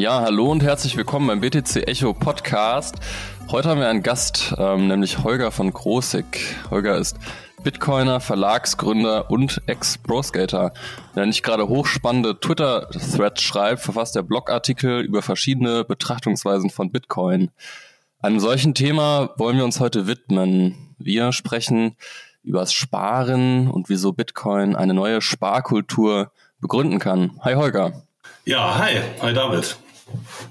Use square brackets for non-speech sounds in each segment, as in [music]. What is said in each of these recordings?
Ja, hallo und herzlich willkommen beim BTC Echo Podcast. Heute haben wir einen Gast, ähm, nämlich Holger von Großig. Holger ist Bitcoiner, Verlagsgründer und Ex-Pro-Skater. Wenn er nicht gerade hochspannende Twitter-Threads schreibt, verfasst er Blogartikel über verschiedene Betrachtungsweisen von Bitcoin. Einem solchen Thema wollen wir uns heute widmen. Wir sprechen über das Sparen und wieso Bitcoin eine neue Sparkultur begründen kann. Hi Holger. Ja, hi. Hi David.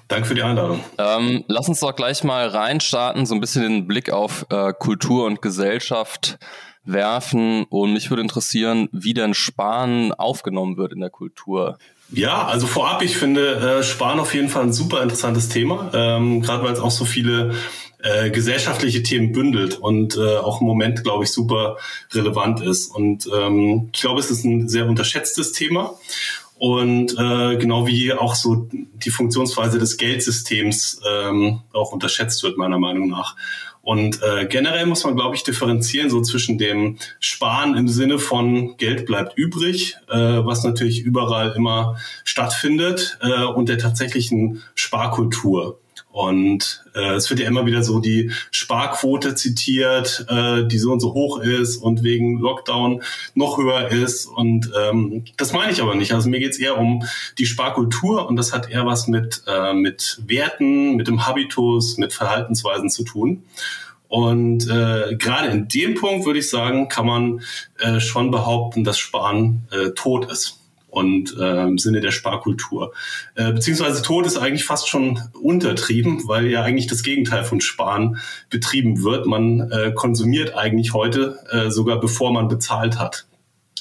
Danke für die Einladung. Ähm, lass uns doch gleich mal reinstarten, so ein bisschen den Blick auf äh, Kultur und Gesellschaft werfen. Und mich würde interessieren, wie denn Sparen aufgenommen wird in der Kultur. Ja, also vorab, ich finde äh, Sparen auf jeden Fall ein super interessantes Thema, ähm, gerade weil es auch so viele äh, gesellschaftliche Themen bündelt und äh, auch im Moment, glaube ich, super relevant ist. Und ähm, ich glaube, es ist ein sehr unterschätztes Thema. Und äh, genau wie auch so die Funktionsweise des Geldsystems ähm, auch unterschätzt wird, meiner Meinung nach. Und äh, generell muss man, glaube ich, differenzieren so zwischen dem Sparen im Sinne von Geld bleibt übrig, äh, was natürlich überall immer stattfindet, äh, und der tatsächlichen Sparkultur. Und äh, es wird ja immer wieder so die Sparquote zitiert, äh, die so und so hoch ist und wegen Lockdown noch höher ist. Und ähm, das meine ich aber nicht. Also mir geht es eher um die Sparkultur und das hat eher was mit, äh, mit Werten, mit dem Habitus, mit Verhaltensweisen zu tun. Und äh, gerade in dem Punkt würde ich sagen, kann man äh, schon behaupten, dass Sparen äh, tot ist und äh, im Sinne der Sparkultur. Äh, beziehungsweise Tod ist eigentlich fast schon untertrieben, weil ja eigentlich das Gegenteil von Sparen betrieben wird. Man äh, konsumiert eigentlich heute äh, sogar bevor man bezahlt hat.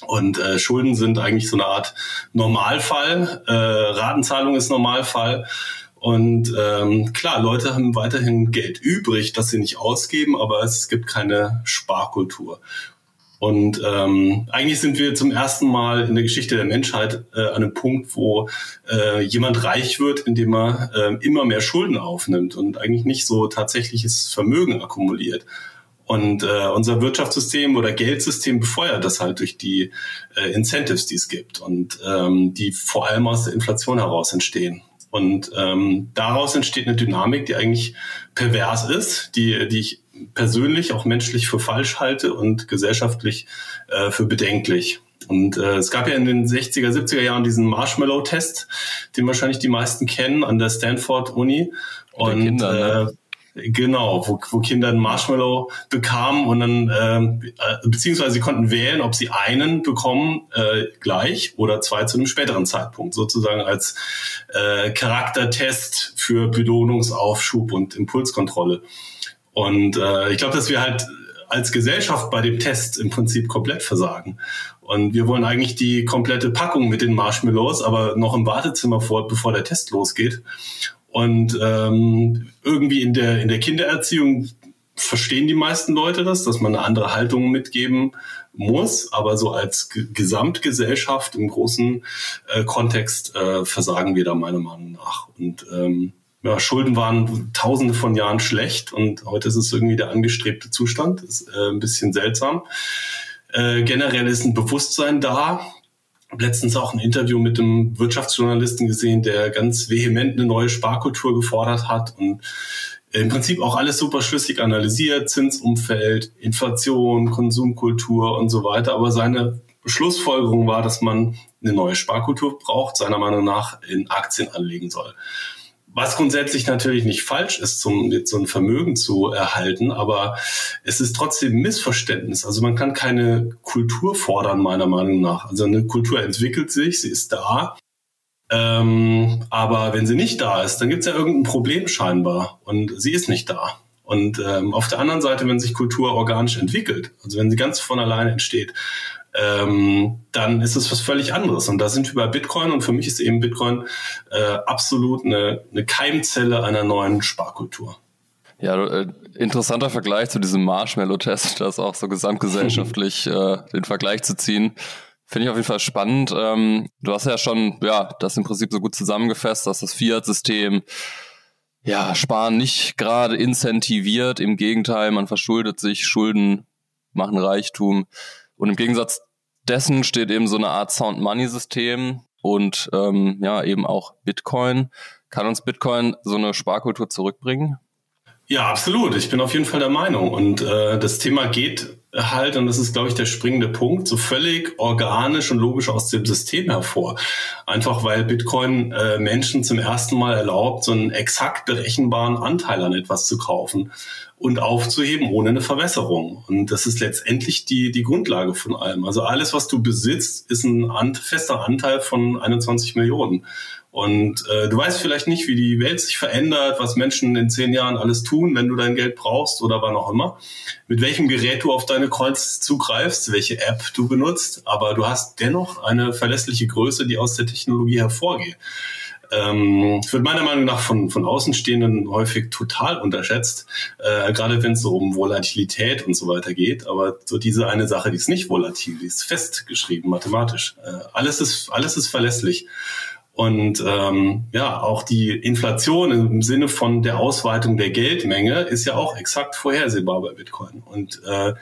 Und äh, Schulden sind eigentlich so eine Art Normalfall. Äh, Ratenzahlung ist Normalfall. Und ähm, klar, Leute haben weiterhin Geld übrig, das sie nicht ausgeben, aber es gibt keine Sparkultur. Und ähm, eigentlich sind wir zum ersten Mal in der Geschichte der Menschheit äh, an einem Punkt, wo äh, jemand reich wird, indem er äh, immer mehr Schulden aufnimmt und eigentlich nicht so tatsächliches Vermögen akkumuliert. Und äh, unser Wirtschaftssystem oder Geldsystem befeuert das halt durch die äh, Incentives, die es gibt und ähm, die vor allem aus der Inflation heraus entstehen. Und ähm, daraus entsteht eine Dynamik, die eigentlich pervers ist, die, die ich persönlich, auch menschlich für falsch halte und gesellschaftlich äh, für bedenklich. Und äh, es gab ja in den 60er, 70er Jahren diesen Marshmallow-Test, den wahrscheinlich die meisten kennen an der Stanford Uni. Und Kinder, ne? äh, Genau, wo, wo Kinder ein Marshmallow bekamen und dann, ähm, äh, beziehungsweise sie konnten wählen, ob sie einen bekommen äh, gleich oder zwei zu einem späteren Zeitpunkt, sozusagen als äh, Charaktertest für Belohnungsaufschub und Impulskontrolle. Und äh, ich glaube, dass wir halt als Gesellschaft bei dem Test im Prinzip komplett versagen. Und wir wollen eigentlich die komplette Packung mit den Marshmallows, aber noch im Wartezimmer vor, bevor der Test losgeht. Und ähm, irgendwie in der, in der Kindererziehung verstehen die meisten Leute das, dass man eine andere Haltung mitgeben muss, aber so als G Gesamtgesellschaft im großen äh, Kontext äh, versagen wir da meiner Meinung nach. Und ähm, ja, Schulden waren tausende von Jahren schlecht und heute ist es irgendwie der angestrebte Zustand. Ist äh, ein bisschen seltsam. Äh, generell ist ein Bewusstsein da, letztens auch ein Interview mit einem Wirtschaftsjournalisten gesehen, der ganz vehement eine neue Sparkultur gefordert hat und im Prinzip auch alles super schlüssig analysiert, Zinsumfeld, Inflation, Konsumkultur und so weiter. Aber seine Schlussfolgerung war, dass man eine neue Sparkultur braucht, seiner Meinung nach in Aktien anlegen soll. Was grundsätzlich natürlich nicht falsch ist, zum, so ein Vermögen zu erhalten, aber es ist trotzdem Missverständnis. Also man kann keine Kultur fordern, meiner Meinung nach. Also eine Kultur entwickelt sich, sie ist da. Ähm, aber wenn sie nicht da ist, dann gibt es ja irgendein Problem scheinbar und sie ist nicht da. Und ähm, auf der anderen Seite, wenn sich Kultur organisch entwickelt, also wenn sie ganz von alleine entsteht, ähm, dann ist es was völlig anderes. Und da sind wir bei Bitcoin und für mich ist eben Bitcoin äh, absolut eine, eine Keimzelle einer neuen Sparkultur. Ja, äh, interessanter Vergleich zu diesem Marshmallow-Test, [laughs] das auch so gesamtgesellschaftlich [laughs] äh, den Vergleich zu ziehen. Finde ich auf jeden Fall spannend. Ähm, du hast ja schon, ja, das im Prinzip so gut zusammengefasst, dass das Fiat-System ja, Sparen nicht gerade incentiviert. Im Gegenteil, man verschuldet sich, Schulden machen Reichtum. Und im Gegensatz dessen steht eben so eine Art Sound Money System und ähm, ja eben auch Bitcoin. Kann uns Bitcoin so eine Sparkultur zurückbringen? Ja, absolut. Ich bin auf jeden Fall der Meinung. Und äh, das Thema geht halt, und das ist, glaube ich, der springende Punkt, so völlig organisch und logisch aus dem System hervor. Einfach weil Bitcoin äh, Menschen zum ersten Mal erlaubt, so einen exakt berechenbaren Anteil an etwas zu kaufen und aufzuheben ohne eine Verwässerung. Und das ist letztendlich die, die Grundlage von allem. Also alles, was du besitzt, ist ein fester Anteil von 21 Millionen. Und äh, du weißt vielleicht nicht, wie die Welt sich verändert, was Menschen in zehn Jahren alles tun, wenn du dein Geld brauchst oder wann auch immer, mit welchem Gerät du auf deine Coins zugreifst, welche App du benutzt, aber du hast dennoch eine verlässliche Größe, die aus der Technologie hervorgeht. Ähm, wird meiner Meinung nach von, von Außenstehenden häufig total unterschätzt, äh, gerade wenn es so um Volatilität und so weiter geht. Aber so diese eine Sache, die ist nicht volatil, die ist festgeschrieben mathematisch. Äh, alles ist alles ist verlässlich. Und ähm, ja, auch die Inflation im Sinne von der Ausweitung der Geldmenge ist ja auch exakt vorhersehbar bei Bitcoin. Und äh,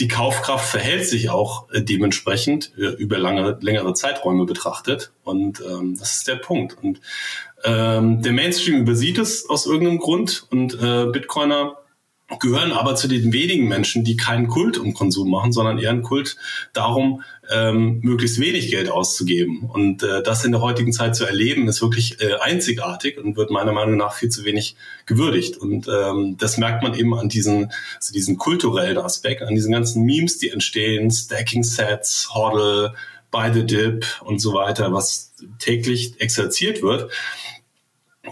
die Kaufkraft verhält sich auch äh, dementsprechend äh, über lange, längere Zeiträume betrachtet. Und ähm, das ist der Punkt. Und ähm, der Mainstream übersieht es aus irgendeinem Grund und äh, Bitcoiner gehören aber zu den wenigen Menschen, die keinen Kult um Konsum machen, sondern eher einen Kult darum, ähm, möglichst wenig Geld auszugeben. Und äh, das in der heutigen Zeit zu erleben, ist wirklich äh, einzigartig und wird meiner Meinung nach viel zu wenig gewürdigt. Und ähm, das merkt man eben an diesen, also diesen kulturellen Aspekt, an diesen ganzen Memes, die entstehen, Stacking-Sets, Hodl, By the Dip und so weiter, was täglich exerziert wird.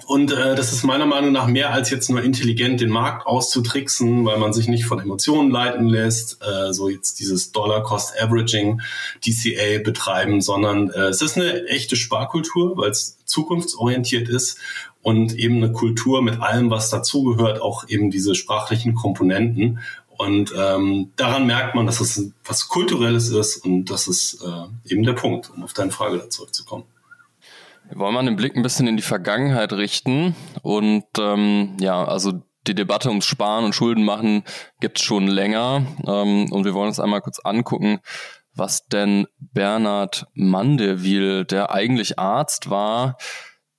Und äh, das ist meiner Meinung nach mehr als jetzt nur intelligent den Markt auszutricksen, weil man sich nicht von Emotionen leiten lässt, äh, so jetzt dieses Dollar Cost Averaging DCA betreiben, sondern äh, es ist eine echte Sparkultur, weil es zukunftsorientiert ist und eben eine Kultur mit allem, was dazugehört, auch eben diese sprachlichen Komponenten. Und ähm, daran merkt man, dass es was Kulturelles ist und das ist äh, eben der Punkt, um auf deine Frage zurückzukommen. Wir wollen mal den Blick ein bisschen in die Vergangenheit richten? Und ähm, ja, also die Debatte ums Sparen und Schulden machen gibt's schon länger. Ähm, und wir wollen uns einmal kurz angucken, was denn Bernhard Mandeville, der eigentlich Arzt war,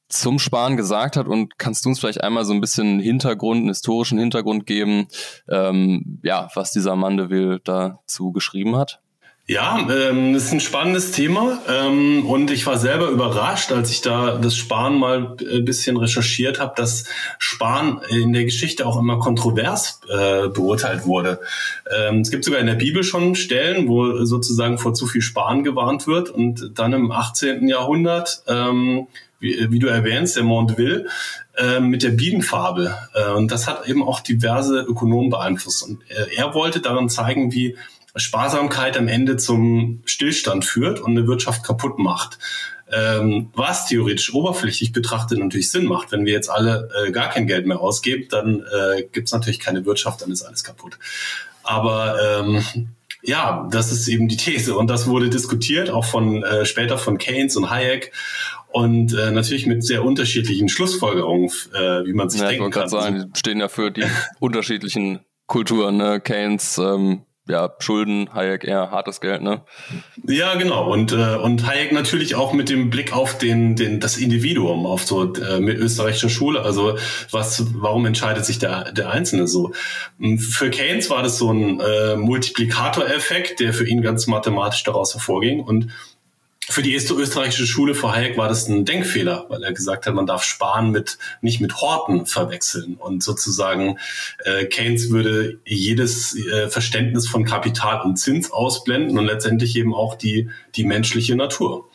zum Sparen gesagt hat. Und kannst du uns vielleicht einmal so ein bisschen Hintergrund, einen historischen Hintergrund geben, ähm, ja, was dieser Mandeville dazu geschrieben hat? Ja, ähm, ist ein spannendes Thema ähm, und ich war selber überrascht, als ich da das Sparen mal ein bisschen recherchiert habe, dass Sparen in der Geschichte auch immer kontrovers äh, beurteilt wurde. Ähm, es gibt sogar in der Bibel schon Stellen, wo sozusagen vor zu viel Sparen gewarnt wird und dann im 18. Jahrhundert, ähm, wie, wie du erwähnst, der Montville, äh, mit der Bienenfabel. Äh, und das hat eben auch diverse Ökonomen beeinflusst. Und äh, er wollte daran zeigen, wie Sparsamkeit am Ende zum Stillstand führt und eine Wirtschaft kaputt macht. Ähm, was theoretisch oberflächlich betrachtet natürlich Sinn macht. Wenn wir jetzt alle äh, gar kein Geld mehr ausgeben, dann äh, gibt es natürlich keine Wirtschaft, dann ist alles kaputt. Aber ähm, ja, das ist eben die These und das wurde diskutiert, auch von äh, später von Keynes und Hayek und äh, natürlich mit sehr unterschiedlichen Schlussfolgerungen, äh, wie man sich ja, denken kann. Ich sagen, die stehen ja für die unterschiedlichen Kulturen. Ne? Keynes ähm, ja, Schulden, Hayek eher hartes Geld, ne? Ja, genau. Und, äh, und Hayek natürlich auch mit dem Blick auf den, den, das Individuum, auf so äh, mit österreichischer Schule. Also was, warum entscheidet sich der, der Einzelne so? Für Keynes war das so ein äh, Multiplikatoreffekt, der für ihn ganz mathematisch daraus hervorging. Und für die erste österreichische Schule vor Hayek war das ein Denkfehler, weil er gesagt hat, man darf Sparen mit nicht mit Horten verwechseln und sozusagen äh, Keynes würde jedes äh, Verständnis von Kapital und Zins ausblenden und letztendlich eben auch die die menschliche Natur.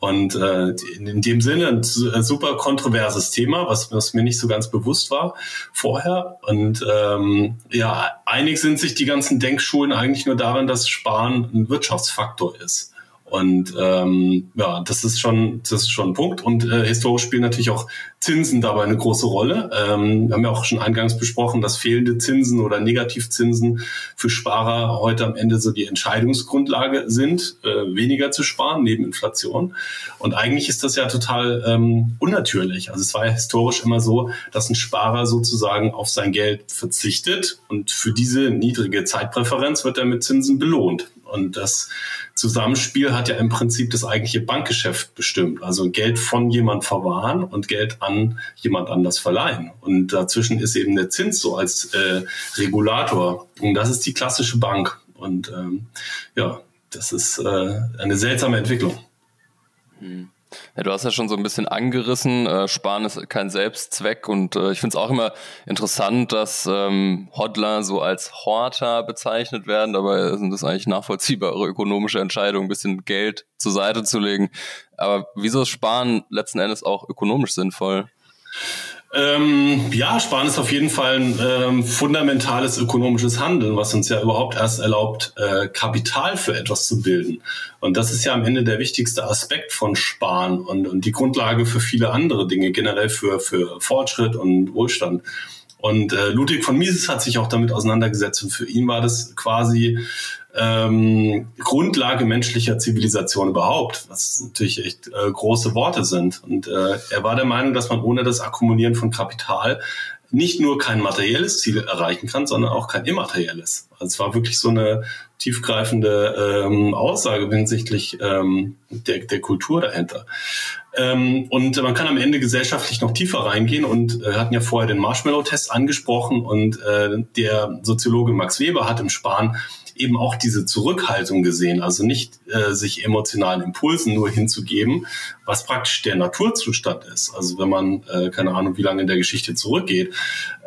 Und äh, in dem Sinne ein super kontroverses Thema, was, was mir nicht so ganz bewusst war vorher. Und ähm, ja, einig sind sich die ganzen Denkschulen eigentlich nur darin, dass Sparen ein Wirtschaftsfaktor ist. Und ähm, ja, das ist schon, das ist schon ein Punkt. Und äh, historisch spielen natürlich auch Zinsen dabei eine große Rolle. Ähm, wir haben ja auch schon eingangs besprochen, dass fehlende Zinsen oder Negativzinsen für Sparer heute am Ende so die Entscheidungsgrundlage sind, äh, weniger zu sparen neben Inflation. Und eigentlich ist das ja total ähm, unnatürlich. Also es war ja historisch immer so, dass ein Sparer sozusagen auf sein Geld verzichtet und für diese niedrige Zeitpräferenz wird er mit Zinsen belohnt. Und das Zusammenspiel hat ja im Prinzip das eigentliche Bankgeschäft bestimmt. Also Geld von jemand verwahren und Geld an jemand anders verleihen. Und dazwischen ist eben der Zins so als äh, Regulator. Und das ist die klassische Bank. Und ähm, ja, das ist äh, eine seltsame Entwicklung. Hm. Ja, du hast ja schon so ein bisschen angerissen, äh, Sparen ist kein Selbstzweck und äh, ich finde es auch immer interessant, dass ähm, Hodler so als Horter bezeichnet werden, dabei sind das eigentlich nachvollziehbare ökonomische Entscheidungen, ein bisschen Geld zur Seite zu legen. Aber wieso ist Sparen letzten Endes auch ökonomisch sinnvoll? Ähm, ja, Sparen ist auf jeden Fall ein ähm, fundamentales ökonomisches Handeln, was uns ja überhaupt erst erlaubt, äh, Kapital für etwas zu bilden. Und das ist ja am Ende der wichtigste Aspekt von Sparen und, und die Grundlage für viele andere Dinge, generell für, für Fortschritt und Wohlstand. Und äh, Ludwig von Mises hat sich auch damit auseinandergesetzt und für ihn war das quasi ähm, Grundlage menschlicher Zivilisation überhaupt, was natürlich echt äh, große Worte sind. Und äh, er war der Meinung, dass man ohne das Akkumulieren von Kapital nicht nur kein materielles Ziel erreichen kann, sondern auch kein immaterielles. Also es war wirklich so eine tiefgreifende ähm, Aussage hinsichtlich ähm, der, der Kultur dahinter. Ähm, und man kann am Ende gesellschaftlich noch tiefer reingehen und äh, hatten ja vorher den Marshmallow-Test angesprochen und äh, der Soziologe Max Weber hat im Spahn eben auch diese Zurückhaltung gesehen, also nicht äh, sich emotionalen Impulsen nur hinzugeben, was praktisch der Naturzustand ist. Also wenn man, äh, keine Ahnung, wie lange in der Geschichte zurückgeht.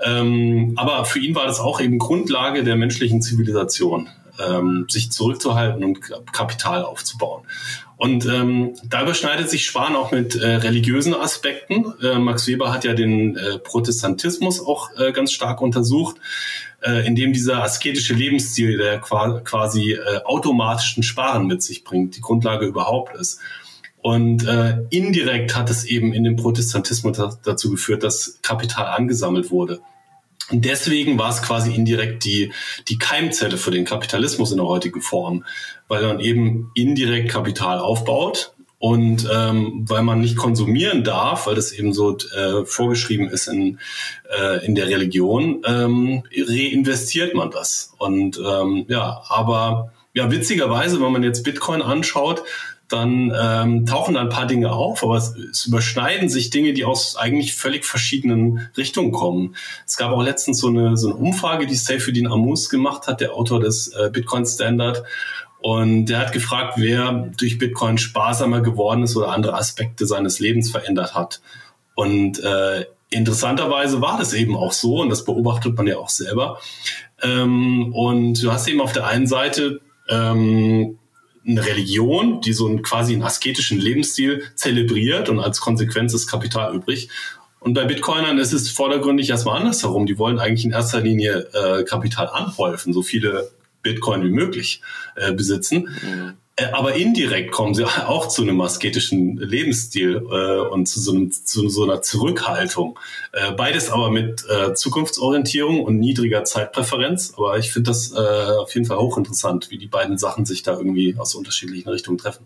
Ähm, aber für ihn war das auch eben Grundlage der menschlichen Zivilisation, ähm, sich zurückzuhalten und Kapital aufzubauen. Und ähm, da überschneidet sich Spahn auch mit äh, religiösen Aspekten. Äh, Max Weber hat ja den äh, Protestantismus auch äh, ganz stark untersucht äh, in dem dieser asketische Lebensstil, der quasi äh, automatischen Sparen mit sich bringt, die Grundlage überhaupt ist. Und äh, indirekt hat es eben in dem Protestantismus dazu geführt, dass Kapital angesammelt wurde. Deswegen war es quasi indirekt die, die Keimzelle für den Kapitalismus in der heutigen Form, weil man eben indirekt Kapital aufbaut und ähm, weil man nicht konsumieren darf, weil das eben so äh, vorgeschrieben ist in, äh, in der Religion, ähm, reinvestiert man das. Und ähm, ja, aber ja, witzigerweise, wenn man jetzt Bitcoin anschaut, dann ähm, tauchen da ein paar Dinge auf, aber es, es überschneiden sich Dinge, die aus eigentlich völlig verschiedenen Richtungen kommen. Es gab auch letztens so eine, so eine Umfrage, die Seyfedin Amus gemacht hat, der Autor des äh, Bitcoin Standard. Und der hat gefragt, wer durch Bitcoin sparsamer geworden ist oder andere Aspekte seines Lebens verändert hat. Und äh, interessanterweise war das eben auch so, und das beobachtet man ja auch selber. Ähm, und du hast eben auf der einen Seite ähm, eine Religion, die so einen quasi einen asketischen Lebensstil zelebriert und als Konsequenz ist Kapital übrig. Und bei Bitcoinern ist es vordergründig erstmal andersherum. Die wollen eigentlich in erster Linie äh, Kapital anhäufen, so viele Bitcoin wie möglich äh, besitzen. Mhm. Äh, aber indirekt kommen sie [laughs] auch zu einem asketischen Lebensstil äh, und zu so, einem, zu so, einer Zurückhaltung. Äh, beides aber mit äh, Zukunftsorientierung und niedriger Zeitpräferenz. Aber ich finde das äh, auf jeden Fall hochinteressant, wie die beiden Sachen sich da irgendwie aus unterschiedlichen Richtungen treffen.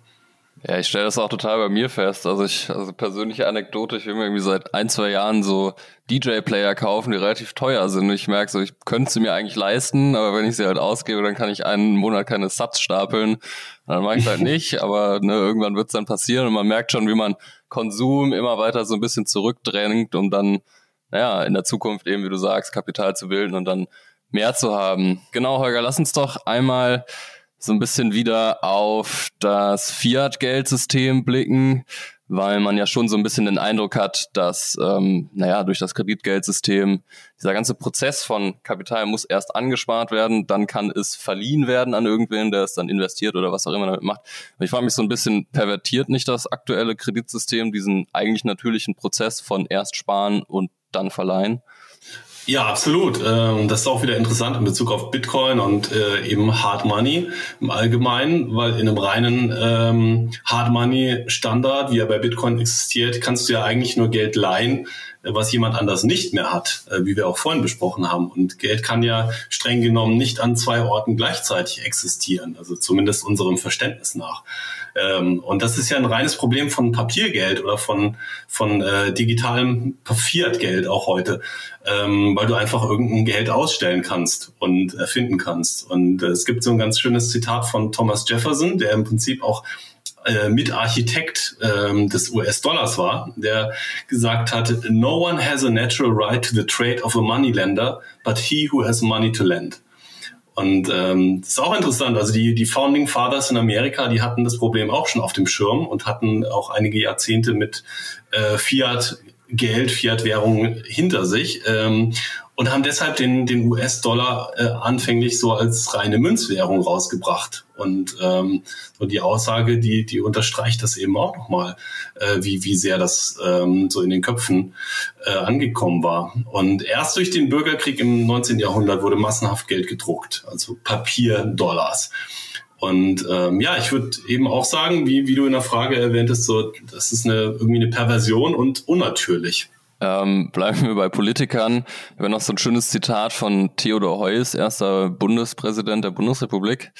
Ja, ich stelle das auch total bei mir fest. Also ich, also persönliche Anekdote, ich will mir irgendwie seit ein, zwei Jahren so DJ-Player kaufen, die relativ teuer sind. Ich merke so, ich könnte sie mir eigentlich leisten, aber wenn ich sie halt ausgebe, dann kann ich einen Monat keine Satz stapeln. Dann mache ich halt [laughs] nicht, aber ne, irgendwann wird es dann passieren und man merkt schon, wie man Konsum immer weiter so ein bisschen zurückdrängt, um dann, naja, in der Zukunft eben, wie du sagst, Kapital zu bilden und dann mehr zu haben. Genau, Holger, lass uns doch einmal so ein bisschen wieder auf das Fiat-Geldsystem blicken, weil man ja schon so ein bisschen den Eindruck hat, dass, ähm, naja, durch das Kreditgeldsystem dieser ganze Prozess von Kapital muss erst angespart werden, dann kann es verliehen werden an irgendwen, der es dann investiert oder was auch immer damit macht. ich frage mich so ein bisschen, pervertiert nicht das aktuelle Kreditsystem diesen eigentlich natürlichen Prozess von erst sparen und dann verleihen? Ja, absolut. Ähm, das ist auch wieder interessant in Bezug auf Bitcoin und äh, eben Hard Money im Allgemeinen, weil in einem reinen ähm, Hard Money Standard, wie er bei Bitcoin existiert, kannst du ja eigentlich nur Geld leihen, was jemand anders nicht mehr hat, äh, wie wir auch vorhin besprochen haben. Und Geld kann ja streng genommen nicht an zwei Orten gleichzeitig existieren, also zumindest unserem Verständnis nach. Ähm, und das ist ja ein reines Problem von Papiergeld oder von, von äh, digitalem Fiat-Geld auch heute, ähm, weil du einfach irgendein Geld ausstellen kannst und erfinden kannst. Und äh, es gibt so ein ganz schönes Zitat von Thomas Jefferson, der im Prinzip auch äh, Mitarchitekt ähm, des US-Dollars war, der gesagt hat, no one has a natural right to the trade of a moneylender, but he who has money to lend. Und ähm, das ist auch interessant. Also die, die Founding Fathers in Amerika, die hatten das Problem auch schon auf dem Schirm und hatten auch einige Jahrzehnte mit äh, Fiat Geld, Fiat-Währung hinter sich. Ähm, und haben deshalb den, den US-Dollar äh, anfänglich so als reine Münzwährung rausgebracht. Und ähm, so die Aussage, die, die unterstreicht das eben auch nochmal, äh, wie, wie sehr das ähm, so in den Köpfen äh, angekommen war. Und erst durch den Bürgerkrieg im 19. Jahrhundert wurde massenhaft Geld gedruckt, also Papierdollars. Und ähm, ja, ich würde eben auch sagen, wie, wie du in der Frage erwähntest, so, das ist eine, irgendwie eine Perversion und unnatürlich. Ähm, bleiben wir bei Politikern. Wir haben noch so ein schönes Zitat von Theodor Heuss, erster Bundespräsident der Bundesrepublik.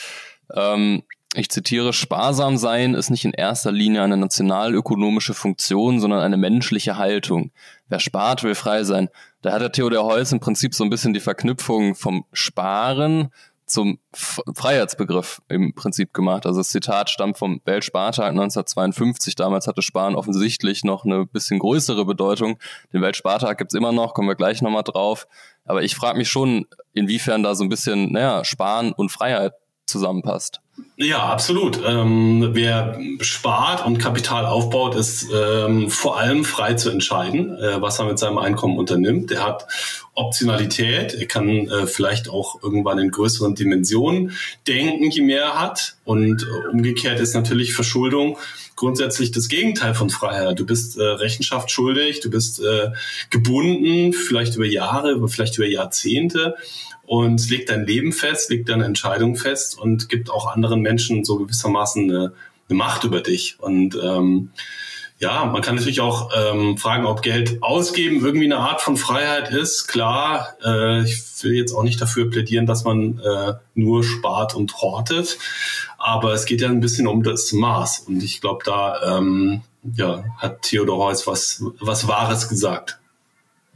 Ähm, ich zitiere, sparsam sein ist nicht in erster Linie eine nationalökonomische Funktion, sondern eine menschliche Haltung. Wer spart, will frei sein. Da hat der Theodor Heuss im Prinzip so ein bisschen die Verknüpfung vom Sparen zum Freiheitsbegriff im Prinzip gemacht. Also das Zitat stammt vom Weltspartag 1952. Damals hatte Sparen offensichtlich noch eine bisschen größere Bedeutung. Den Weltspartag gibt's immer noch, kommen wir gleich nochmal drauf. Aber ich frage mich schon, inwiefern da so ein bisschen, naja, Sparen und Freiheit zusammenpasst. Ja, absolut. Ähm, wer spart und Kapital aufbaut, ist ähm, vor allem frei zu entscheiden, äh, was er mit seinem Einkommen unternimmt. Er hat Optionalität. Er kann äh, vielleicht auch irgendwann in größeren Dimensionen denken, je mehr er hat. Und äh, umgekehrt ist natürlich Verschuldung grundsätzlich das Gegenteil von Freiheit. Du bist äh, Rechenschaft schuldig, du bist äh, gebunden, vielleicht über Jahre, vielleicht über Jahrzehnte und legt dein Leben fest, legt deine Entscheidung fest und gibt auch anderen Menschen so gewissermaßen eine, eine Macht über dich. Und ähm, ja, man kann natürlich auch ähm, fragen, ob Geld ausgeben irgendwie eine Art von Freiheit ist. Klar, äh, ich will jetzt auch nicht dafür plädieren, dass man äh, nur spart und hortet, aber es geht ja ein bisschen um das Maß. Und ich glaube, da ähm, ja, hat Theodor Heuss was, was Wahres gesagt.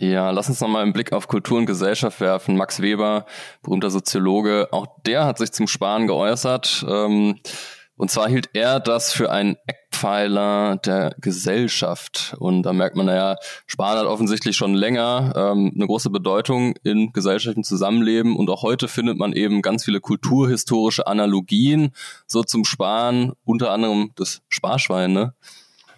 Ja, lass uns nochmal einen Blick auf Kultur und Gesellschaft werfen. Max Weber, berühmter Soziologe, auch der hat sich zum Sparen geäußert. Ähm, und zwar hielt er das für einen Eckpfeiler der Gesellschaft. Und da merkt man, naja, Sparen hat offensichtlich schon länger ähm, eine große Bedeutung in gesellschaftlichem Zusammenleben. Und auch heute findet man eben ganz viele kulturhistorische Analogien so zum Sparen, unter anderem das Sparschwein, ne?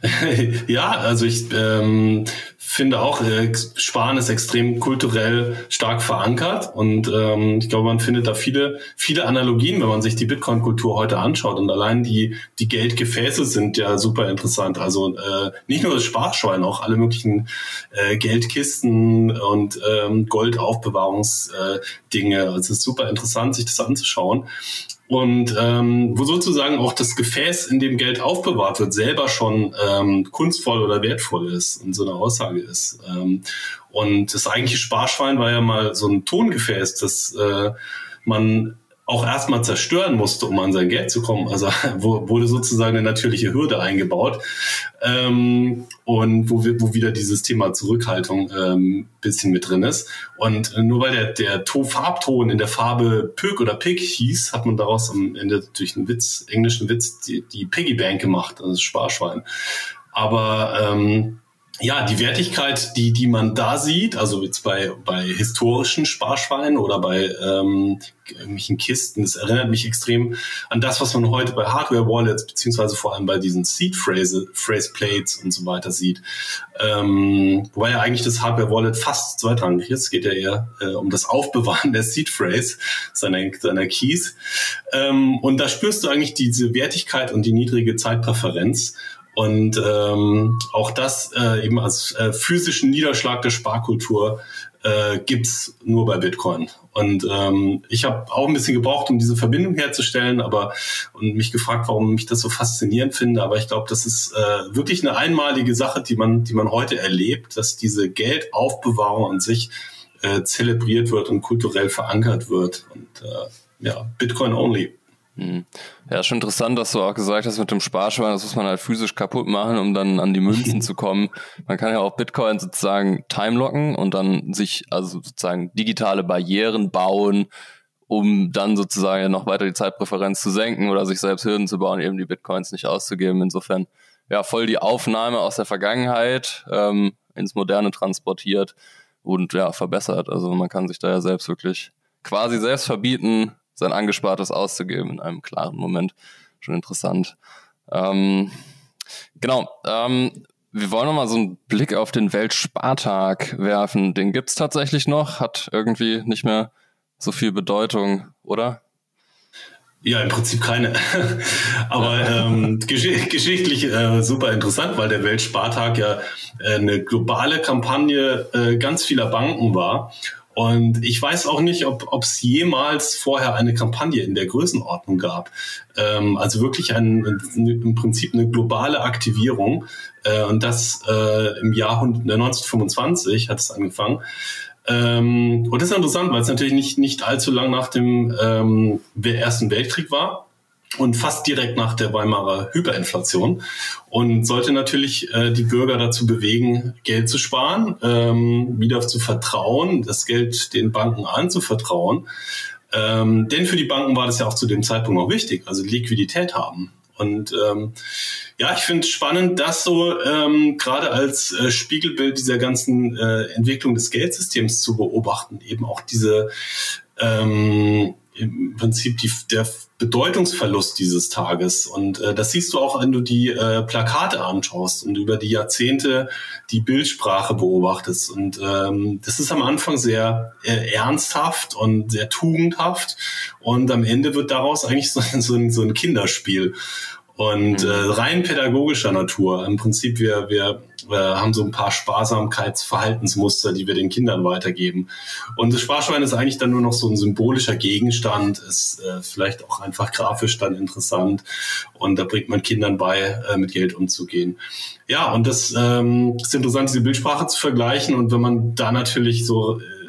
[laughs] ja, also ich ähm, finde auch, äh, Sparen ist extrem kulturell stark verankert und ähm, ich glaube, man findet da viele, viele Analogien, wenn man sich die Bitcoin-Kultur heute anschaut und allein die, die Geldgefäße sind ja super interessant. Also äh, nicht nur das Sparschwein, auch alle möglichen äh, Geldkisten und ähm, Goldaufbewahrungsdinge. also es ist super interessant, sich das anzuschauen und ähm, wo sozusagen auch das Gefäß, in dem Geld aufbewahrt wird, selber schon ähm, kunstvoll oder wertvoll ist und so eine Aussage ist. Ähm, und das eigentliche Sparschwein war ja mal so ein Tongefäß, das äh, man auch erstmal zerstören musste, um an sein Geld zu kommen. Also [laughs] wurde sozusagen eine natürliche Hürde eingebaut. Ähm, und wo, wo wieder dieses Thema Zurückhaltung ähm, bisschen mit drin ist. Und nur weil der, der to Farbton in der Farbe Pöck oder Pick hieß, hat man daraus am Ende durch einen Witz, englischen Witz, die, die Piggy Bank gemacht, also das Sparschwein. Aber ähm, ja, die Wertigkeit, die, die man da sieht, also jetzt bei, bei historischen Sparschweinen oder bei ähm, irgendwelchen Kisten, das erinnert mich extrem an das, was man heute bei Hardware-Wallets beziehungsweise vor allem bei diesen Seed-Phrase Phrase Plates und so weiter sieht. Ähm, wobei ja eigentlich das Hardware-Wallet fast zweitrangig ist. Geht ja eher äh, um das Aufbewahren der Seed-Phrase, seiner, seiner Keys. Ähm, und da spürst du eigentlich diese Wertigkeit und die niedrige Zeitpräferenz. Und ähm, auch das äh, eben als äh, physischen Niederschlag der Sparkultur äh, gibt's nur bei Bitcoin. Und ähm, ich habe auch ein bisschen gebraucht, um diese Verbindung herzustellen, aber und mich gefragt, warum ich das so faszinierend finde. Aber ich glaube, das ist äh, wirklich eine einmalige Sache, die man, die man heute erlebt, dass diese Geldaufbewahrung an sich äh, zelebriert wird und kulturell verankert wird. Und äh, ja, Bitcoin only. Hm. Ja, schon interessant, dass du auch gesagt hast, mit dem Sparschwein, das muss man halt physisch kaputt machen, um dann an die Münzen [laughs] zu kommen. Man kann ja auch Bitcoin sozusagen timelocken und dann sich also sozusagen digitale Barrieren bauen, um dann sozusagen noch weiter die Zeitpräferenz zu senken oder sich selbst Hürden zu bauen, eben die Bitcoins nicht auszugeben. Insofern ja voll die Aufnahme aus der Vergangenheit ähm, ins Moderne transportiert und ja verbessert. Also man kann sich da ja selbst wirklich quasi selbst verbieten, sein Angespartes auszugeben in einem klaren Moment. Schon interessant. Ähm, genau. Ähm, wir wollen nochmal so einen Blick auf den Weltspartag werfen. Den gibt's tatsächlich noch, hat irgendwie nicht mehr so viel Bedeutung, oder? Ja, im Prinzip keine. [laughs] Aber ähm, gesch geschichtlich äh, super interessant, weil der Weltspartag ja äh, eine globale Kampagne äh, ganz vieler Banken war. Und ich weiß auch nicht, ob es jemals vorher eine Kampagne in der Größenordnung gab. Ähm, also wirklich ein, im Prinzip eine globale Aktivierung. Äh, und das äh, im Jahr 1925 hat es angefangen. Ähm, und das ist interessant, weil es natürlich nicht, nicht allzu lang nach dem ähm, Ersten Weltkrieg war und fast direkt nach der Weimarer Hyperinflation und sollte natürlich äh, die Bürger dazu bewegen, Geld zu sparen, ähm, wieder zu vertrauen, das Geld den Banken anzuvertrauen. Ähm, denn für die Banken war das ja auch zu dem Zeitpunkt noch wichtig, also Liquidität haben. Und ähm, ja, ich finde es spannend, das so ähm, gerade als äh, Spiegelbild dieser ganzen äh, Entwicklung des Geldsystems zu beobachten, eben auch diese ähm, im Prinzip die, der Bedeutungsverlust dieses Tages. Und äh, das siehst du auch, wenn du die äh, Plakate anschaust und über die Jahrzehnte die Bildsprache beobachtest. Und ähm, das ist am Anfang sehr äh, ernsthaft und sehr tugendhaft. Und am Ende wird daraus eigentlich so, so, ein, so ein Kinderspiel und äh, rein pädagogischer Natur. Im Prinzip, wir, wir äh, haben so ein paar Sparsamkeitsverhaltensmuster, die wir den Kindern weitergeben. Und das Sparschwein ist eigentlich dann nur noch so ein symbolischer Gegenstand, ist äh, vielleicht auch einfach grafisch dann interessant. Und da bringt man Kindern bei, äh, mit Geld umzugehen. Ja, und das ähm, ist interessant, diese Bildsprache zu vergleichen. Und wenn man da natürlich so äh,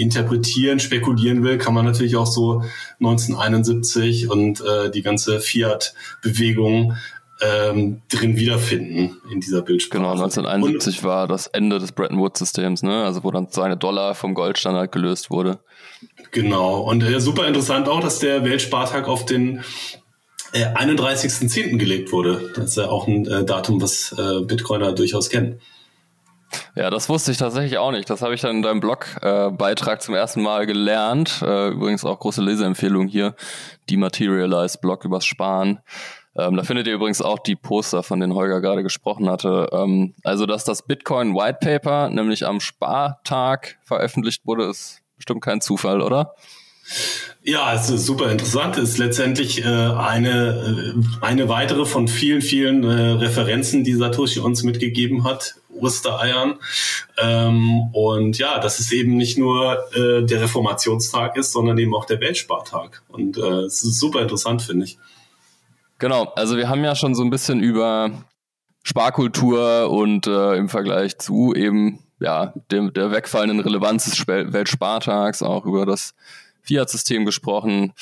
interpretieren, spekulieren will, kann man natürlich auch so 1971 und äh, die ganze Fiat-Bewegung ähm, drin wiederfinden in dieser Bildsprache. Genau, 1971 und, war das Ende des Bretton Woods-Systems, ne? also wo dann seine Dollar vom Goldstandard gelöst wurde. Genau, und äh, super interessant auch, dass der Weltspartag auf den äh, 31.10. gelegt wurde. Das ist ja auch ein äh, Datum, was äh, Bitcoiner durchaus kennen. Ja, das wusste ich tatsächlich auch nicht. Das habe ich dann in deinem Blogbeitrag äh, zum ersten Mal gelernt. Äh, übrigens auch große Leseempfehlung hier. Dematerialized Blog übers Sparen. Ähm, da findet ihr übrigens auch die Poster, von denen Holger gerade gesprochen hatte. Ähm, also, dass das Bitcoin White Paper nämlich am Spartag veröffentlicht wurde, ist bestimmt kein Zufall, oder? Ja, es ist super interessant. Es ist letztendlich äh, eine, äh, eine weitere von vielen, vielen äh, Referenzen, die Satoshi uns mitgegeben hat, Ostereiern. Ähm, und ja, dass es eben nicht nur äh, der Reformationstag ist, sondern eben auch der Weltspartag. Und äh, es ist super interessant, finde ich. Genau, also wir haben ja schon so ein bisschen über Sparkultur und äh, im Vergleich zu eben ja dem, der wegfallenden Relevanz des Weltspartags auch über das Fiat-System gesprochen,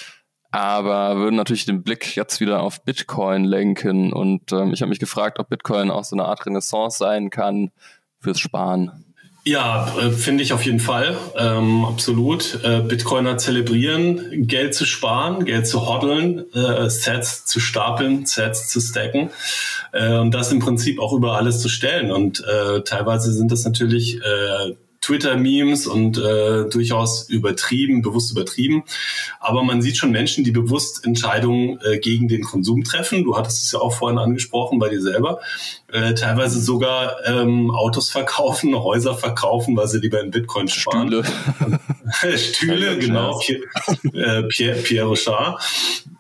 aber würden natürlich den Blick jetzt wieder auf Bitcoin lenken. Und ähm, ich habe mich gefragt, ob Bitcoin auch so eine Art Renaissance sein kann fürs Sparen. Ja, äh, finde ich auf jeden Fall. Ähm, absolut. Äh, Bitcoiner zelebrieren, Geld zu sparen, Geld zu hoddeln, äh, Sets zu stapeln, Sets zu stacken äh, und das im Prinzip auch über alles zu stellen. Und äh, teilweise sind das natürlich äh, Twitter-Memes und äh, durchaus übertrieben, bewusst übertrieben. Aber man sieht schon Menschen, die bewusst Entscheidungen äh, gegen den Konsum treffen. Du hattest es ja auch vorhin angesprochen bei dir selber. Äh, teilweise sogar ähm, Autos verkaufen, [laughs] Häuser verkaufen, weil sie lieber in Bitcoin sparen. Stühle. [laughs] Stühle, genau. Pierre, äh, Pierre, Pierre Rochard.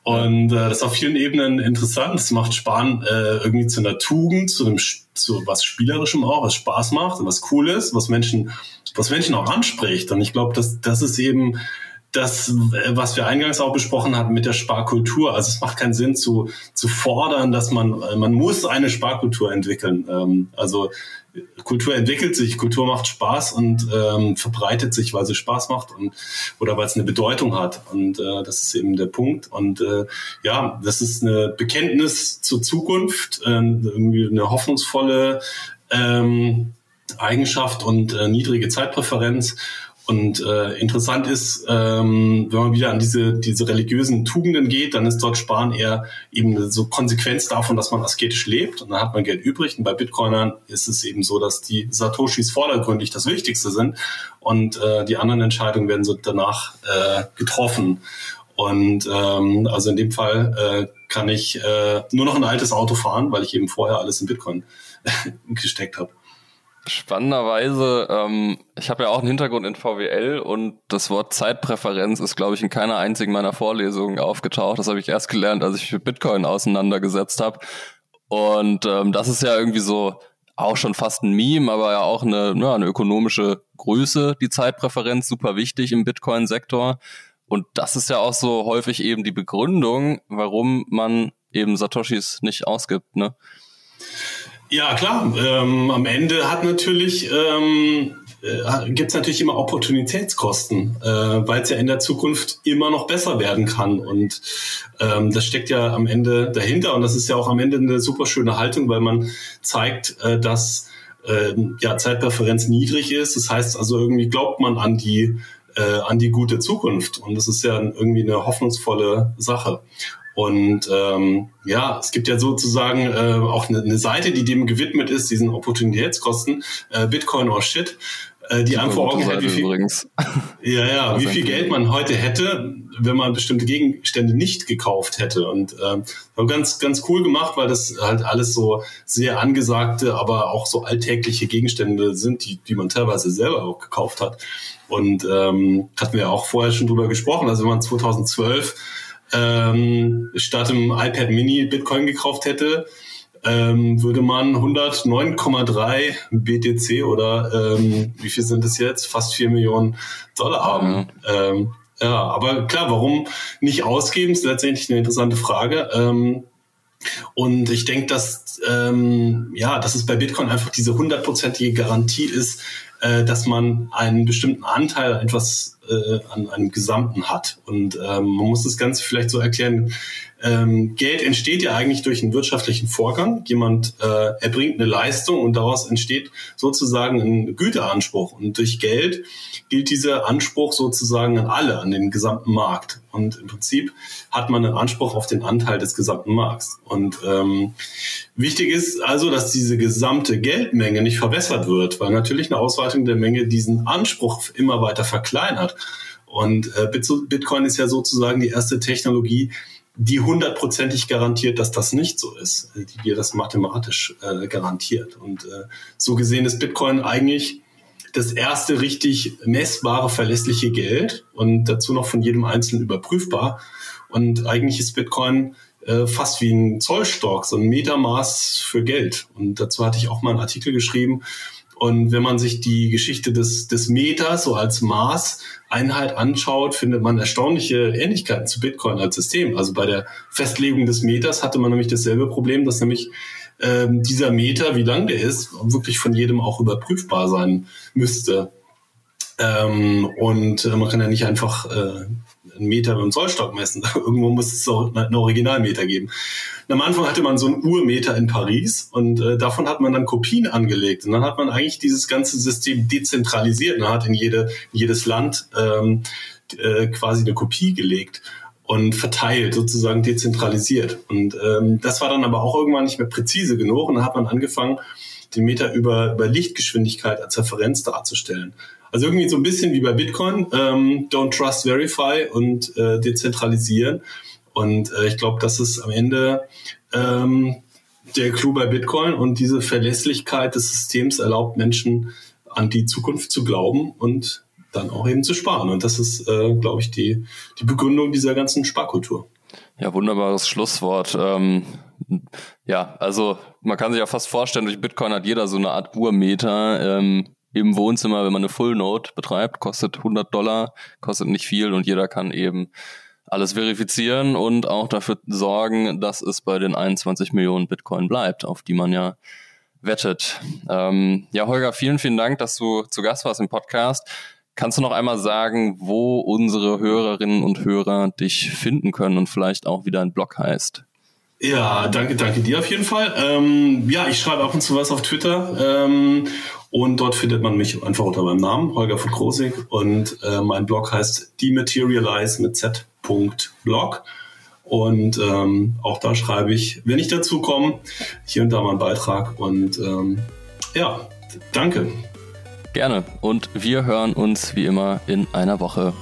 Und äh, das ist auf vielen Ebenen interessant. Das macht Sparen äh, irgendwie zu einer Tugend, zu einem zu was Spielerischem auch, was Spaß macht, was cool ist, was Menschen was Menschen auch anspricht. Und ich glaube, dass das ist eben das, was wir eingangs auch besprochen hatten mit der Sparkultur. Also es macht keinen Sinn zu, zu fordern, dass man, man muss eine Sparkultur entwickeln. Ähm, also Kultur entwickelt sich, Kultur macht Spaß und ähm, verbreitet sich, weil sie Spaß macht und oder weil es eine Bedeutung hat. Und äh, das ist eben der Punkt. Und äh, ja, das ist eine Bekenntnis zur Zukunft, äh, irgendwie eine hoffnungsvolle ähm, Eigenschaft und äh, niedrige Zeitpräferenz. Und äh, interessant ist, ähm, wenn man wieder an diese, diese religiösen Tugenden geht, dann ist dort Sparen eher eben so Konsequenz davon, dass man asketisch lebt und dann hat man Geld übrig. Und bei Bitcoinern ist es eben so, dass die Satoshis vordergründig das Wichtigste sind und äh, die anderen Entscheidungen werden so danach äh, getroffen. Und ähm, also in dem Fall äh, kann ich äh, nur noch ein altes Auto fahren, weil ich eben vorher alles in Bitcoin [laughs] gesteckt habe. Spannenderweise, ähm, ich habe ja auch einen Hintergrund in VWL und das Wort Zeitpräferenz ist, glaube ich, in keiner einzigen meiner Vorlesungen aufgetaucht. Das habe ich erst gelernt, als ich mich mit Bitcoin auseinandergesetzt habe. Und ähm, das ist ja irgendwie so auch schon fast ein Meme, aber ja auch eine, ja, eine ökonomische Größe, die Zeitpräferenz, super wichtig im Bitcoin-Sektor. Und das ist ja auch so häufig eben die Begründung, warum man eben Satoshis nicht ausgibt, ne? Ja, klar. Ähm, am Ende hat natürlich ähm, äh, gibt es natürlich immer Opportunitätskosten, äh, weil es ja in der Zukunft immer noch besser werden kann. Und ähm, das steckt ja am Ende dahinter. Und das ist ja auch am Ende eine super schöne Haltung, weil man zeigt, äh, dass äh, ja, Zeitpräferenz niedrig ist. Das heißt also, irgendwie glaubt man an die äh, an die gute Zukunft. Und das ist ja irgendwie eine hoffnungsvolle Sache. Und ähm, ja, es gibt ja sozusagen äh, auch eine, eine Seite, die dem gewidmet ist, diesen Opportunitätskosten, äh, Bitcoin or Shit, äh, die einfach Augen hält, wie viel, übrigens. ja, ja, wie viel Geld man heute hätte, wenn man bestimmte Gegenstände nicht gekauft hätte. Und äh, ganz, ganz cool gemacht, weil das halt alles so sehr angesagte, aber auch so alltägliche Gegenstände sind, die, die man teilweise selber auch gekauft hat. Und ähm, hatten wir auch vorher schon drüber gesprochen. Also wenn man 2012 ähm, statt im iPad Mini Bitcoin gekauft hätte, ähm, würde man 109,3 BTC oder ähm, wie viel sind es jetzt? Fast 4 Millionen Dollar haben. Ja. Ähm, ja, aber klar, warum nicht ausgeben, ist letztendlich eine interessante Frage. Ähm, und ich denke, dass ähm, ja, dass es bei Bitcoin einfach diese hundertprozentige Garantie ist, äh, dass man einen bestimmten Anteil etwas äh, an einem Gesamten hat. Und ähm, man muss das Ganze vielleicht so erklären, ähm, Geld entsteht ja eigentlich durch einen wirtschaftlichen Vorgang. Jemand äh, erbringt eine Leistung und daraus entsteht sozusagen ein Güteanspruch. Und durch Geld gilt dieser Anspruch sozusagen an alle, an den gesamten Markt. Und im Prinzip hat man einen Anspruch auf den Anteil des gesamten Markts. Und ähm, wichtig ist also, dass diese gesamte Geldmenge nicht verwässert wird, weil natürlich eine Ausweitung der Menge diesen Anspruch immer weiter verkleinert. Und äh, Bitcoin ist ja sozusagen die erste Technologie, die hundertprozentig garantiert, dass das nicht so ist, äh, die dir das mathematisch äh, garantiert. Und äh, so gesehen ist Bitcoin eigentlich das erste richtig messbare, verlässliche Geld und dazu noch von jedem Einzelnen überprüfbar. Und eigentlich ist Bitcoin äh, fast wie ein Zollstock, so ein Metermaß für Geld. Und dazu hatte ich auch mal einen Artikel geschrieben, und wenn man sich die Geschichte des, des Meters so als Maßeinheit anschaut, findet man erstaunliche Ähnlichkeiten zu Bitcoin als System. Also bei der Festlegung des Meters hatte man nämlich dasselbe Problem, dass nämlich ähm, dieser Meter, wie lang der ist, wirklich von jedem auch überprüfbar sein müsste. Ähm, und äh, man kann ja nicht einfach äh, einen Meter mit einem Zollstock messen. [laughs] Irgendwo muss es auch einen Originalmeter geben. Und am Anfang hatte man so einen Urmeter in Paris und äh, davon hat man dann Kopien angelegt. Und dann hat man eigentlich dieses ganze System dezentralisiert. Man hat in, jede, jedes Land ähm, äh, quasi eine Kopie gelegt und verteilt, sozusagen dezentralisiert. Und ähm, das war dann aber auch irgendwann nicht mehr präzise genug und dann hat man angefangen, den Meter über, über Lichtgeschwindigkeit als Referenz darzustellen. Also irgendwie so ein bisschen wie bei Bitcoin, ähm, don't trust, verify und äh, dezentralisieren. Und äh, ich glaube, das ist am Ende ähm, der Clou bei Bitcoin und diese Verlässlichkeit des Systems erlaubt Menschen an die Zukunft zu glauben und dann auch eben zu sparen. Und das ist, äh, glaube ich, die, die Begründung dieser ganzen Sparkultur. Ja, wunderbares Schlusswort. Ähm, ja, also man kann sich ja fast vorstellen, durch Bitcoin hat jeder so eine Art Urmeter. Ähm, im Wohnzimmer, wenn man eine Full Note betreibt, kostet 100 Dollar, kostet nicht viel und jeder kann eben alles verifizieren und auch dafür sorgen, dass es bei den 21 Millionen Bitcoin bleibt, auf die man ja wettet. Ähm, ja, Holger, vielen, vielen Dank, dass du zu Gast warst im Podcast. Kannst du noch einmal sagen, wo unsere Hörerinnen und Hörer dich finden können und vielleicht auch wie dein Blog heißt? Ja, danke, danke dir auf jeden Fall. Ähm, ja, ich schreibe ab und zu was auf Twitter ähm, und dort findet man mich einfach unter meinem Namen, Holger von Krosig. Und äh, mein Blog heißt Dematerialize mit z.blog. Und ähm, auch da schreibe ich, wenn ich dazu komme, hier und da mal einen Beitrag. Und ähm, ja, danke. Gerne. Und wir hören uns wie immer in einer Woche.